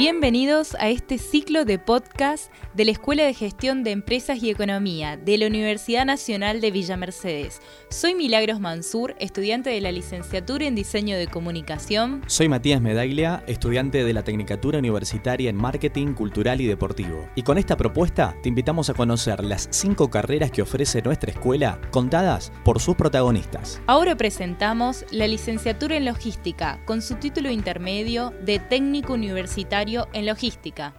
Bienvenidos a este ciclo de podcast de la Escuela de Gestión de Empresas y Economía de la Universidad Nacional de Villa Mercedes. Soy Milagros Mansur, estudiante de la licenciatura en Diseño de Comunicación. Soy Matías Medaglia, estudiante de la Tecnicatura Universitaria en Marketing Cultural y Deportivo. Y con esta propuesta te invitamos a conocer las cinco carreras que ofrece nuestra escuela, contadas por sus protagonistas. Ahora presentamos la licenciatura en Logística, con su título intermedio de Técnico Universitario en logística.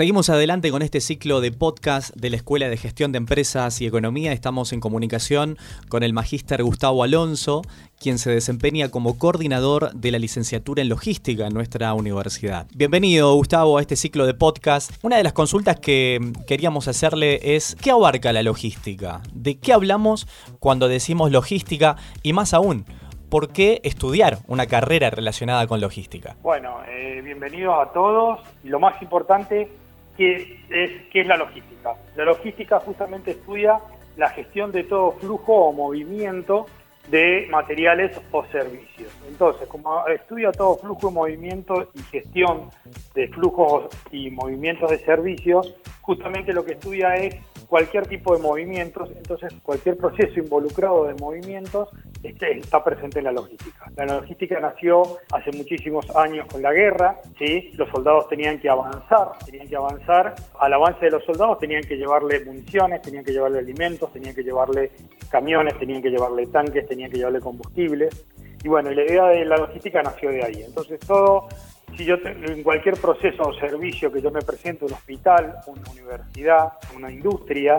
Seguimos adelante con este ciclo de podcast de la Escuela de Gestión de Empresas y Economía. Estamos en comunicación con el magíster Gustavo Alonso, quien se desempeña como coordinador de la licenciatura en logística en nuestra universidad. Bienvenido, Gustavo, a este ciclo de podcast. Una de las consultas que queríamos hacerle es, ¿qué abarca la logística? ¿De qué hablamos cuando decimos logística? Y más aún, ¿por qué estudiar una carrera relacionada con logística? Bueno, eh, bienvenidos a todos. Lo más importante, ¿qué es, ¿qué es la logística? La logística justamente estudia la gestión de todo flujo o movimiento de materiales o servicios. Entonces, como estudia todo flujo, de movimiento y gestión de flujos y movimientos de servicios, justamente lo que estudia es cualquier tipo de movimientos, entonces cualquier proceso involucrado de movimientos está presente en la logística. La logística nació hace muchísimos años con la guerra, ¿sí? los soldados tenían que avanzar, tenían que avanzar, al avance de los soldados tenían que llevarle municiones, tenían que llevarle alimentos, tenían que llevarle camiones, tenían que llevarle tanques, tenían que llevarle combustibles. Y bueno, la idea de la logística nació de ahí. Entonces todo si yo en cualquier proceso o servicio que yo me presento, un hospital, una universidad, una industria,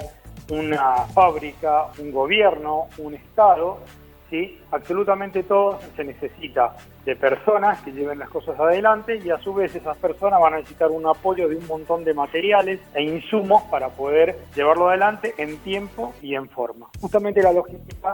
una fábrica, un gobierno, un Estado, ¿sí? absolutamente todo se necesita de personas que lleven las cosas adelante y a su vez esas personas van a necesitar un apoyo de un montón de materiales e insumos para poder llevarlo adelante en tiempo y en forma. Justamente la logística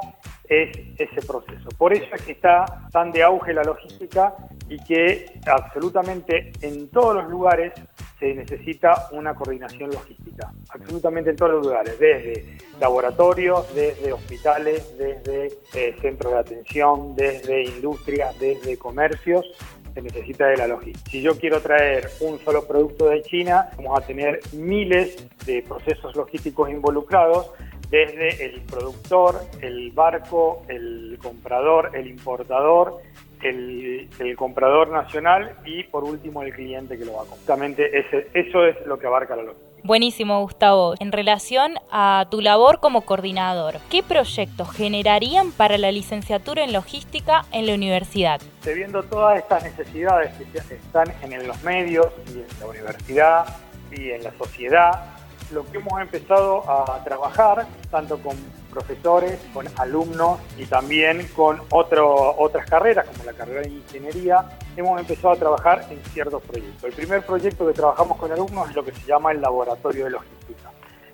es ese proceso. Por eso es que está tan de auge la logística y que absolutamente en todos los lugares se necesita una coordinación logística, absolutamente en todos los lugares, desde laboratorios, desde hospitales, desde eh, centros de atención, desde industrias, desde comercios, se necesita de la logística. Si yo quiero traer un solo producto de China, vamos a tener miles de procesos logísticos involucrados, desde el productor, el barco, el comprador, el importador, el, comprador nacional y por último el cliente que lo va a comprar. Justamente ese, eso es lo que abarca la logística. Buenísimo, Gustavo. En relación a tu labor como coordinador, ¿qué proyectos generarían para la licenciatura en logística en la universidad? Viendo todas estas necesidades que están en los medios y en la universidad y en la sociedad, lo que hemos empezado a trabajar, tanto con profesores, con alumnos y también con otras carreras, como la carrera de ingeniería, hemos empezado a trabajar en ciertos proyectos. El primer proyecto que trabajamos con alumnos es lo que se llama el laboratorio de logística.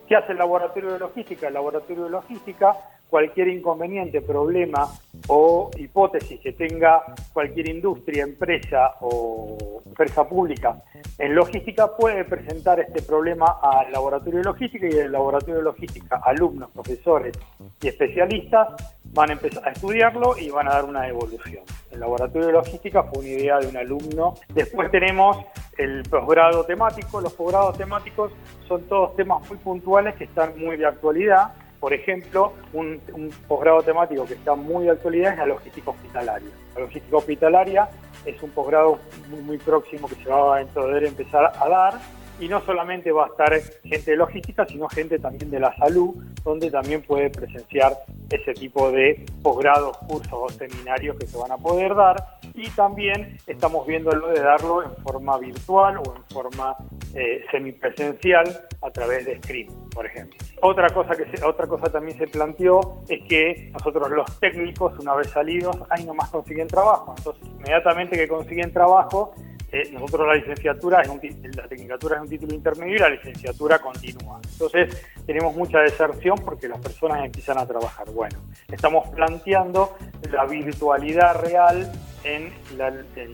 ¿Qué hace el laboratorio de logística? El laboratorio de logística cualquier inconveniente, problema o hipótesis que tenga cualquier industria, empresa o empresa pública en logística puede presentar este problema al laboratorio de logística y el laboratorio de logística, alumnos, profesores y especialistas van a empezar a estudiarlo y van a dar una evolución. El laboratorio de logística fue una idea de un alumno. Después tenemos el posgrado temático. Los posgrados temáticos son todos temas muy puntuales que están muy de actualidad por ejemplo, un, posgrado temático que está muy de actualidad es la logística hospitalaria. La logística hospitalaria es un posgrado muy, próximo que se va a poder empezar a dar y no solamente va a estar gente de logística, sino gente también de la salud, donde también puede presenciar ese tipo de posgrados, cursos o seminarios que se van a poder dar. Y también estamos viendo lo de darlo en forma virtual o en forma eh, semipresencial a través de stream, por ejemplo. Otra cosa que otra cosa también se planteó es que nosotros los técnicos, una vez salidos, ahí nomás consiguen trabajo. Entonces, inmediatamente que consiguen trabajo, eh, nosotros la licenciatura, es un, la tecnicatura es un título intermedio y la licenciatura continúa. Entonces tenemos mucha deserción porque las personas empiezan a trabajar. Bueno, estamos planteando la virtualidad real en,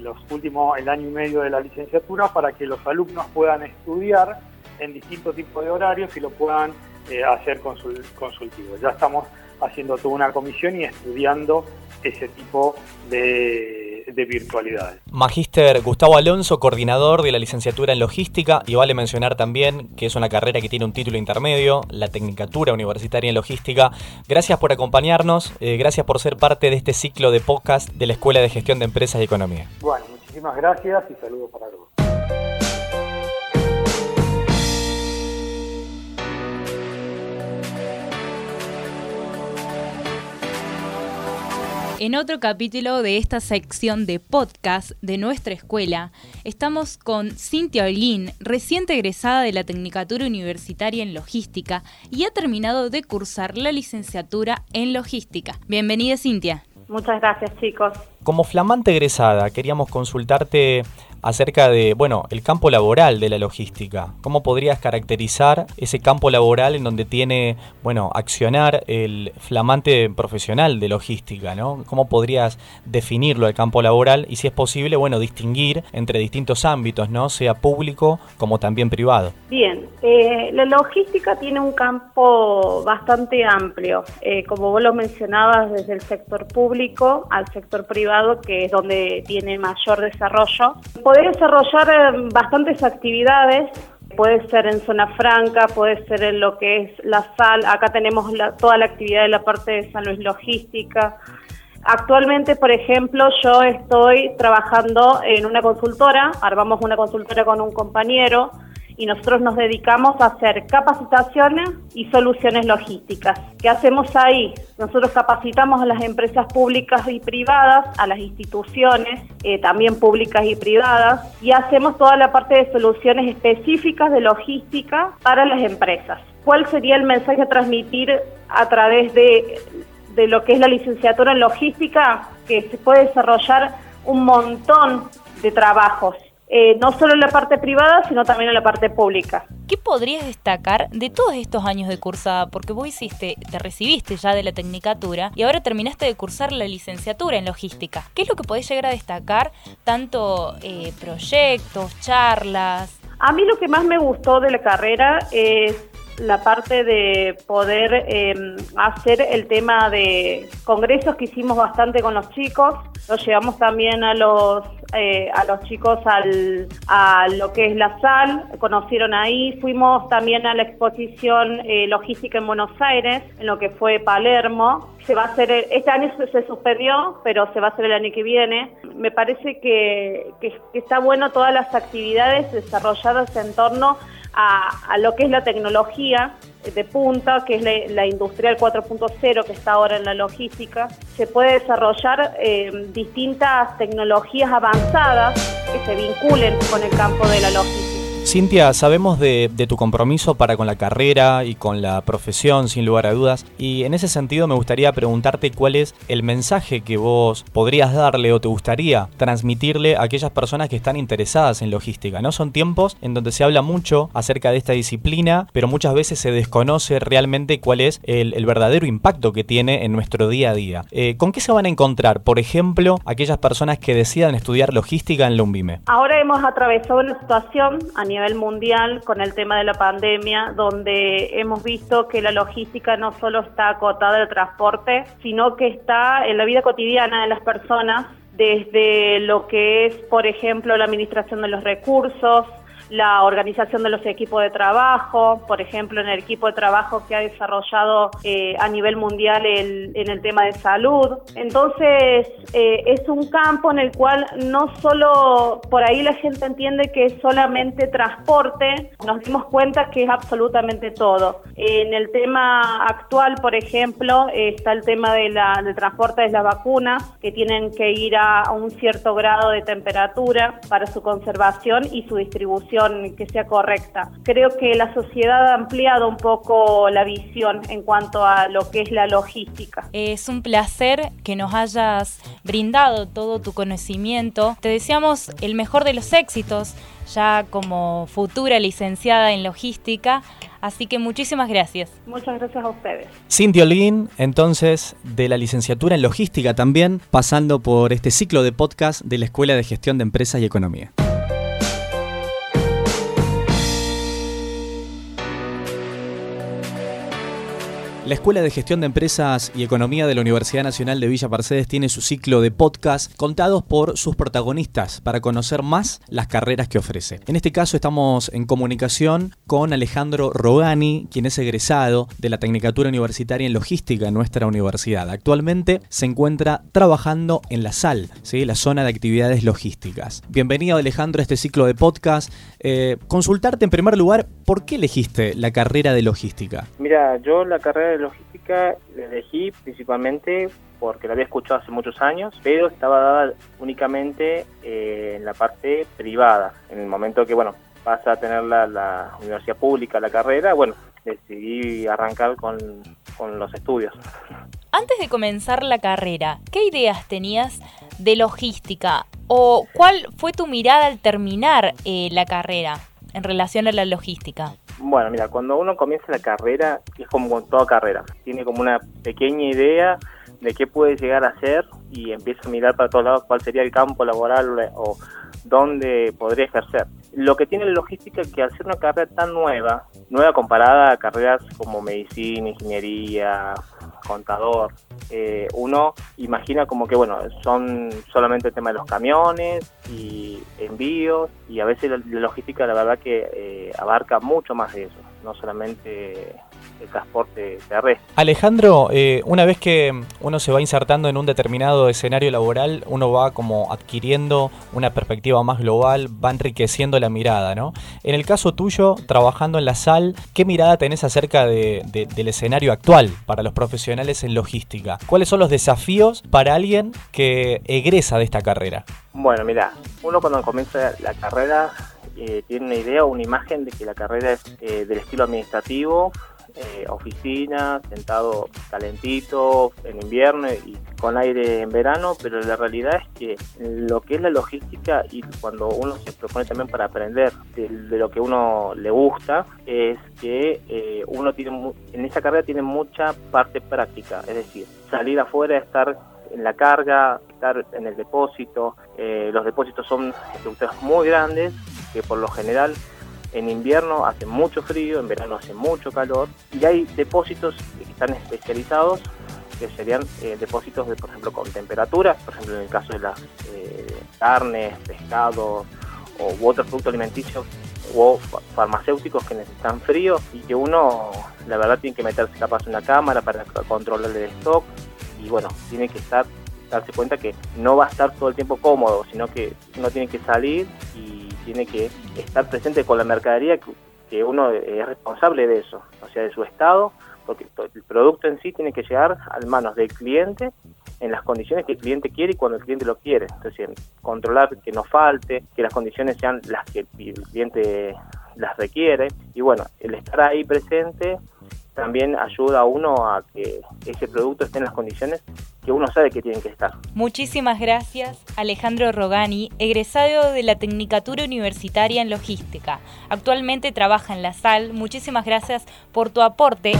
los últimos, el año y medio de la licenciatura para que los alumnos puedan estudiar en distintos tipos de horarios y lo puedan eh, hacer consultivo. Ya estamos haciendo toda una comisión y estudiando ese tipo de, de virtualidades. Magíster Gustavo Alonso, coordinador de la licenciatura en logística, y vale mencionar también que es una carrera que tiene un título intermedio, la Tecnicatura Universitaria en Logística. Gracias por acompañarnos, eh, gracias por ser parte de este ciclo de podcast de la Escuela de Gestión de Empresas y Economía. Bueno, muchísimas gracias y saludos para todos. En otro capítulo de esta sección de podcast de nuestra escuela, estamos con Cintia Olguín, reciente egresada de la Tecnicatura Universitaria en Logística y ha terminado de cursar la licenciatura en Logística. Bienvenida, Cintia. Muchas gracias, chicos. Como flamante egresada, queríamos consultarte acerca de, bueno, el campo laboral de la logística. ¿Cómo podrías caracterizar ese campo laboral en donde tiene, bueno, accionar el flamante profesional de logística, ¿no? ¿Cómo podrías definirlo el campo laboral y si es posible, bueno, distinguir entre distintos ámbitos, ¿no? Sea público como también privado. Bien, eh, la logística tiene un campo bastante amplio, eh, como vos lo mencionabas, desde el sector público al sector privado, que es donde tiene mayor desarrollo poder desarrollar eh, bastantes actividades, puede ser en zona franca, puede ser en lo que es la sal, acá tenemos toda la actividad de la parte de San Luis Logística. Actualmente, por ejemplo, yo estoy trabajando en una consultora, armamos una consultora con un compañero, y nosotros nos dedicamos a hacer capacitaciones y soluciones logísticas. ¿Qué hacemos ahí? Nosotros capacitamos a las empresas públicas y privadas, a las instituciones, eh, también públicas y privadas, y hacemos toda la parte de soluciones específicas de logística para las empresas. ¿Cuál sería el mensaje a transmitir a través de, de lo que es la licenciatura en logística? Que se puede desarrollar un montón de trabajos eh, no solo en la parte privada, sino también en la parte pública. ¿Qué podrías destacar de todos estos años de cursada? Porque vos hiciste, te recibiste ya de la tecnicatura y ahora terminaste de cursar la licenciatura en logística. ¿Qué es lo que podés llegar a destacar? Tanto eh, proyectos, charlas. A mí lo que más me gustó de la carrera es la parte de poder em, hacer el tema de congresos que hicimos bastante con los chicos, lo llevamos también a los eh, a los chicos al, a lo que es la sal, conocieron ahí, fuimos también a la exposición eh, logística en Buenos Aires, en lo que fue Palermo, se va a hacer, este año se suspendió, pero se va a hacer el año que viene. Me parece que, que está bueno todas las actividades desarrolladas en torno a, lo que es la tecnología de punta, que es la, industrial 4.0 que está ahora en la logística, se puede desarrollar eh, distintas tecnologías avanzadas que se vinculen con el campo de la logística. Cintia, sabemos de, tu compromiso para con la carrera y con la profesión, sin lugar a dudas, y en ese sentido me gustaría preguntarte cuál es el mensaje que vos podrías darle o te gustaría transmitirle a aquellas personas que están interesadas en logística. No son tiempos en donde se habla mucho acerca de esta disciplina, pero muchas veces se desconoce realmente cuál es el, verdadero impacto que tiene en nuestro día a día. Eh, ¿Con qué se van a encontrar, por ejemplo, aquellas personas que decidan estudiar logística en la UNVIME? Ahora hemos atravesado una situación a nivel nivel mundial con el tema de la pandemia, donde hemos visto que la logística no solo está acotada al transporte, sino que está en la vida cotidiana de las personas, desde lo que es, por ejemplo, la administración de los recursos, la organización de los equipos de trabajo, por ejemplo, en el equipo de trabajo que ha desarrollado eh, a nivel mundial en el tema de salud. Entonces, eh, es un campo en el cual no solo por ahí la gente entiende que es solamente transporte, nos dimos cuenta que es absolutamente todo. En el tema actual, por ejemplo, está el tema del transporte de las vacunas, que tienen que ir a un cierto grado de temperatura para su conservación y su distribución que sea correcta. Creo que la sociedad ha ampliado un poco la visión en cuanto a lo que es la logística. Es un placer que nos hayas brindado todo tu conocimiento. Te deseamos el mejor de los éxitos ya como futura licenciada en logística. Así que muchísimas gracias. Muchas gracias a ustedes. Cintia Olguín, entonces, de la licenciatura en logística también, pasando por este ciclo de podcast de la Escuela de Gestión de Empresas y Economía. La Escuela de Gestión de Empresas y Economía de la Universidad Nacional de Villa Mercedes tiene su ciclo de podcast contados por sus protagonistas para conocer más las carreras que ofrece. En este caso estamos en comunicación con Alejandro Rogani, quien es egresado de la Tecnicatura Universitaria en Logística en nuestra universidad. Actualmente se encuentra trabajando en la SAL, ¿sí? la zona de actividades logísticas. Bienvenido Alejandro a este ciclo de podcast. Eh, consultarte en primer lugar, ¿por qué elegiste la carrera de logística? Mira, yo la carrera de logística la elegí principalmente porque la había escuchado hace muchos años, pero estaba dada únicamente eh, en la parte privada. En el momento que, bueno, pasa a tener la, universidad pública la carrera, bueno, decidí arrancar con, los estudios. Antes de comenzar la carrera, ¿qué ideas tenías de logística? ¿O cuál fue tu mirada al terminar eh, la carrera en relación a la logística? Bueno, mira, cuando uno comienza la carrera, es como con toda carrera, tiene como una pequeña idea de qué puede llegar a ser y empieza a mirar para todos lados cuál sería el campo laboral o dónde podría ejercer. Lo que tiene la logística es que al una carrera tan nueva, nueva comparada a carreras como medicina, ingeniería, contador, eh, uno imagina como que, bueno, son solamente el tema de los camiones y envíos y a veces la, logística la verdad que eh, abarca mucho más de eso, no solamente el transporte terrestre. Alejandro, eh, una vez que uno se va insertando en un determinado escenario laboral, uno va como adquiriendo una perspectiva más global, va enriqueciendo la mirada, ¿no? En el caso tuyo, trabajando en la SAL, ¿qué mirada tenés acerca del escenario actual para los profesionales en logística? ¿Cuáles son los desafíos para alguien que egresa de esta carrera? Bueno, mira, uno cuando comienza la carrera eh, tiene una idea o una imagen de que la carrera es eh, del estilo administrativo, eh, oficina, sentado calentito en invierno y con aire en verano, pero la realidad es que lo que es la logística y cuando uno se propone también para aprender de, lo que uno le gusta, es que eh, uno tiene en esa carrera tiene mucha parte práctica, es decir, salir afuera, estar en la carga, estar en el depósito. Eh, los depósitos son estructuras muy grandes que por lo general en invierno hace mucho frío, en verano hace mucho calor y hay depósitos que están especializados que serían eh, depósitos de, por ejemplo, con temperaturas, por ejemplo, en el caso de las eh, carnes, pescados o otros productos alimenticios o farmacéuticos que necesitan frío y que uno, la verdad, tiene que meterse capaz en una cámara para controlar el stock y bueno, tiene que estar darse cuenta que no va a estar todo el tiempo cómodo, sino que uno tiene que salir y tiene que estar presente con la mercadería que, uno es responsable de eso, o sea, de su estado, porque el producto en sí tiene que llegar a manos del cliente en las condiciones que el cliente quiere y cuando el cliente lo quiere. Entonces, controlar que no falte, que las condiciones sean las que el cliente las requiere. Y bueno, el estar ahí presente también ayuda a uno a que ese producto esté en las condiciones que uno sabe que tienen que estar. Muchísimas gracias, Alejandro Rogani, egresado de la Tecnicatura Universitaria en Logística. Actualmente trabaja en la SAL. Muchísimas gracias por tu aporte.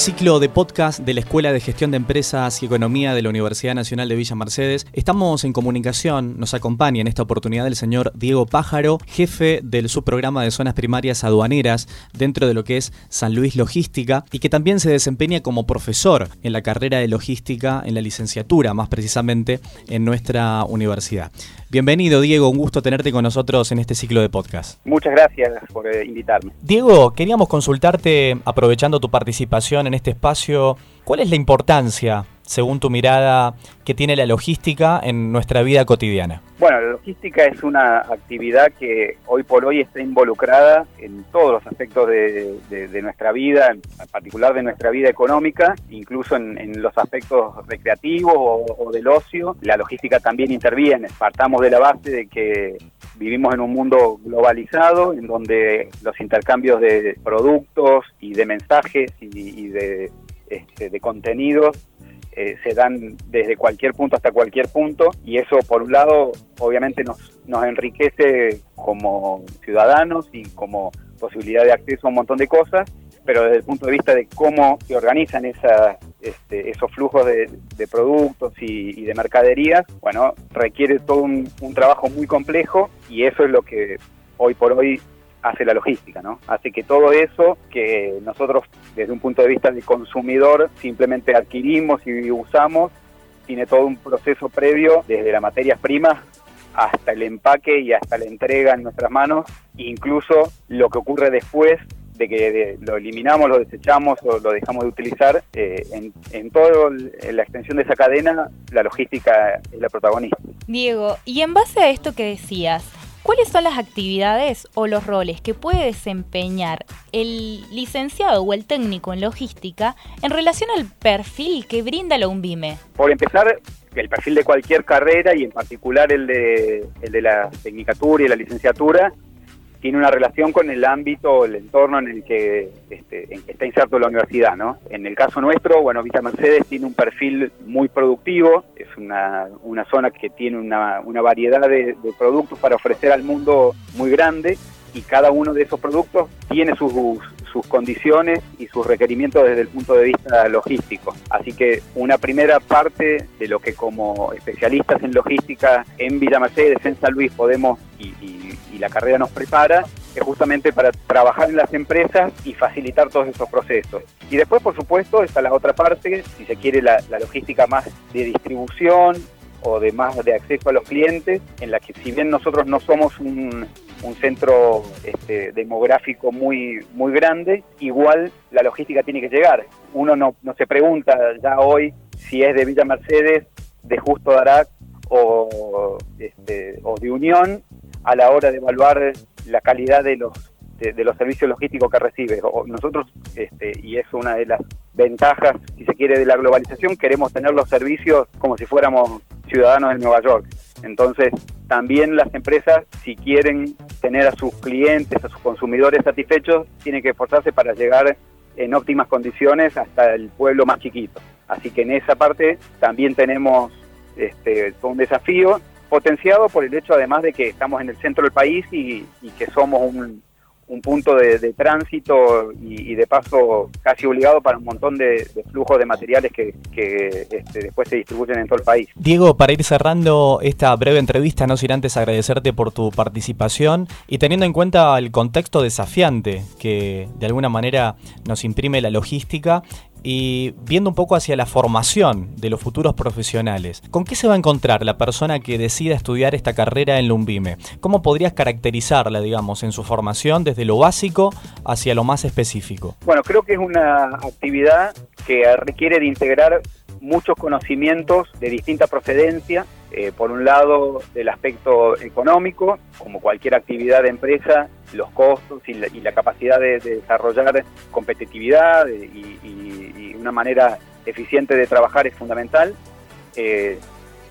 Ciclo de podcast de la Escuela de Gestión de Empresas y Economía de la Universidad Nacional de Villa Mercedes. Estamos en comunicación, nos acompaña en esta oportunidad el señor Diego Pájaro, jefe del subprograma de zonas primarias aduaneras dentro de lo que es San Luis Logística y que también se desempeña como profesor en la carrera de logística en la licenciatura, más precisamente en nuestra universidad. Bienvenido, Diego. Un gusto tenerte con nosotros en este ciclo de podcast. Muchas gracias por eh, invitarme. Diego, queríamos consultarte, aprovechando tu participación en este espacio, ¿cuál es la importancia según tu mirada, que tiene la logística en nuestra vida cotidiana? Bueno, la logística es una actividad que hoy por hoy está involucrada en todos los aspectos de, nuestra vida, en particular de nuestra vida económica, incluso en, los aspectos recreativos o, del ocio. La logística también interviene. Partamos de la base de que vivimos en un mundo globalizado, en donde los intercambios de productos y de mensajes y, de, este, de contenidos eh, se dan desde cualquier punto hasta cualquier punto y eso por un lado obviamente nos, nos enriquece como ciudadanos y como posibilidad de acceso a un montón de cosas, pero desde el punto de vista de cómo se organizan esa, este, esos flujos de, productos y, de mercaderías, bueno, requiere todo un trabajo muy complejo y eso es lo que hoy por hoy hace la logística, ¿no? Hace que todo eso que nosotros desde un punto de vista de consumidor simplemente adquirimos y usamos, tiene todo un proceso previo desde las materias primas hasta el empaque y hasta la entrega en nuestras manos, incluso lo que ocurre después de que lo eliminamos, lo desechamos o lo dejamos de utilizar, eh, en, en toda la extensión de esa cadena, la logística es la protagonista. Diego, y en base a esto que decías, ¿Cuáles son las actividades o los roles que puede desempeñar el licenciado o el técnico en logística en relación al perfil que brinda la UNVIME? Por empezar, el perfil de cualquier carrera y en particular el de, el de la tecnicatura y la licenciatura tiene una relación con el ámbito, el entorno en el que, este, en que está inserto la universidad, ¿no? En el caso nuestro, bueno, Villa Mercedes tiene un perfil muy productivo, es una, una zona que tiene una, una variedad de, productos para ofrecer al mundo muy grande y cada uno de esos productos tiene sus, sus condiciones y sus requerimientos desde el punto de vista logístico. Así que una primera parte de lo que como especialistas en logística en Villa Mercedes, en San Luis, podemos y la carrera nos prepara es justamente para trabajar en las empresas y facilitar todos esos procesos. Y después, por supuesto, está la otra parte, si se quiere, la, logística más de distribución o de más de acceso a los clientes, en la que si bien nosotros no somos un, centro este, demográfico muy, muy grande, igual la logística tiene que llegar. Uno no, no se pregunta ya hoy si es de Villa Mercedes, de Justo Darac o, este, o de Unión, a la hora de evaluar la calidad de los de, los servicios logísticos que recibe. nosotros, este, y es una de las ventajas, si se quiere, de la globalización, queremos tener los servicios como si fuéramos ciudadanos de Nueva York. Entonces, también las empresas, si quieren tener a sus clientes, a sus consumidores satisfechos, tienen que esforzarse para llegar en óptimas condiciones hasta el pueblo más chiquito. Así que en esa parte también tenemos este, un desafío potenciado por el hecho además de que estamos en el centro del país y, que somos un, punto de, tránsito y, de paso casi obligado para un montón de, flujos de materiales que, este, después se distribuyen en todo el país. Diego, para ir cerrando esta breve entrevista, no sin antes agradecerte por tu participación y teniendo en cuenta el contexto desafiante que de alguna manera nos imprime la logística y viendo un poco hacia la formación de los futuros profesionales, ¿con qué se va a encontrar la persona que decida estudiar esta carrera en Lumbime? ¿Cómo podrías caracterizarla, digamos, en su formación desde lo básico hacia lo más específico? Bueno, creo que es una actividad que requiere de integrar muchos conocimientos de distinta procedencia, eh, por un lado del aspecto económico, como cualquier actividad de empresa, los costos y la, capacidad de, desarrollar competitividad y, una manera eficiente de trabajar es fundamental. Eh,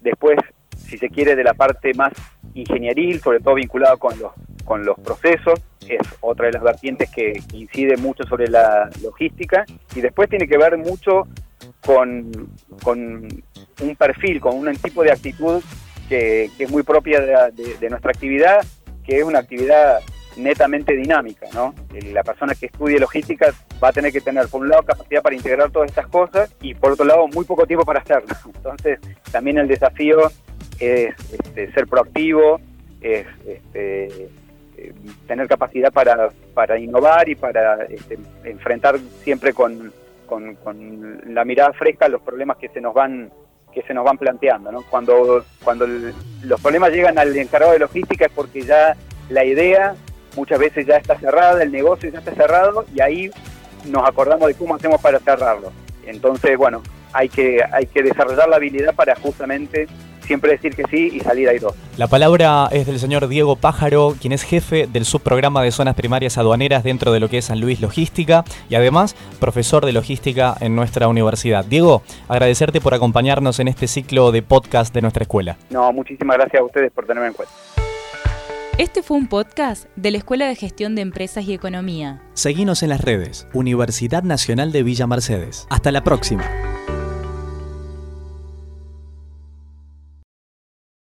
después, si se quiere, de la parte más ingenieril, sobre todo vinculada con los, con los procesos, es otra de las vertientes que incide mucho sobre la logística. Y después tiene que ver mucho con, un perfil, con un tipo de actitud que, es muy propia de, nuestra actividad, que es una actividad netamente dinámica, ¿no? La persona que estudie logística va a tener que tener, por un lado, capacidad para integrar todas estas cosas y, por otro lado, muy poco tiempo para hacerlo. Entonces, también el desafío es este, ser proactivo, es este, eh, tener capacidad para, para innovar y para este, enfrentar siempre con, con, la mirada fresca los problemas que se nos van que se nos van planteando. ¿no? Cuando, cuando los problemas llegan al encargado de logística es porque ya la idea muchas veces ya está cerrada, el negocio ya está cerrado y ahí nos acordamos de cómo hacemos para cerrarlo. Entonces, bueno, hay que, hay que desarrollar la habilidad para justamente siempre decir que sí y salir dos. La palabra es del señor Diego Pájaro, quien es jefe del subprograma de zonas primarias aduaneras dentro de lo que es San Luis Logística y además profesor de logística en nuestra universidad. Diego, agradecerte por acompañarnos en este ciclo de podcast de nuestra escuela. No, muchísimas gracias a ustedes por tenerme en cuenta. Este fue un podcast de la Escuela de Gestión de Empresas y Economía. Seguimos en las redes, Universidad Nacional de Villa Mercedes. Hasta la próxima.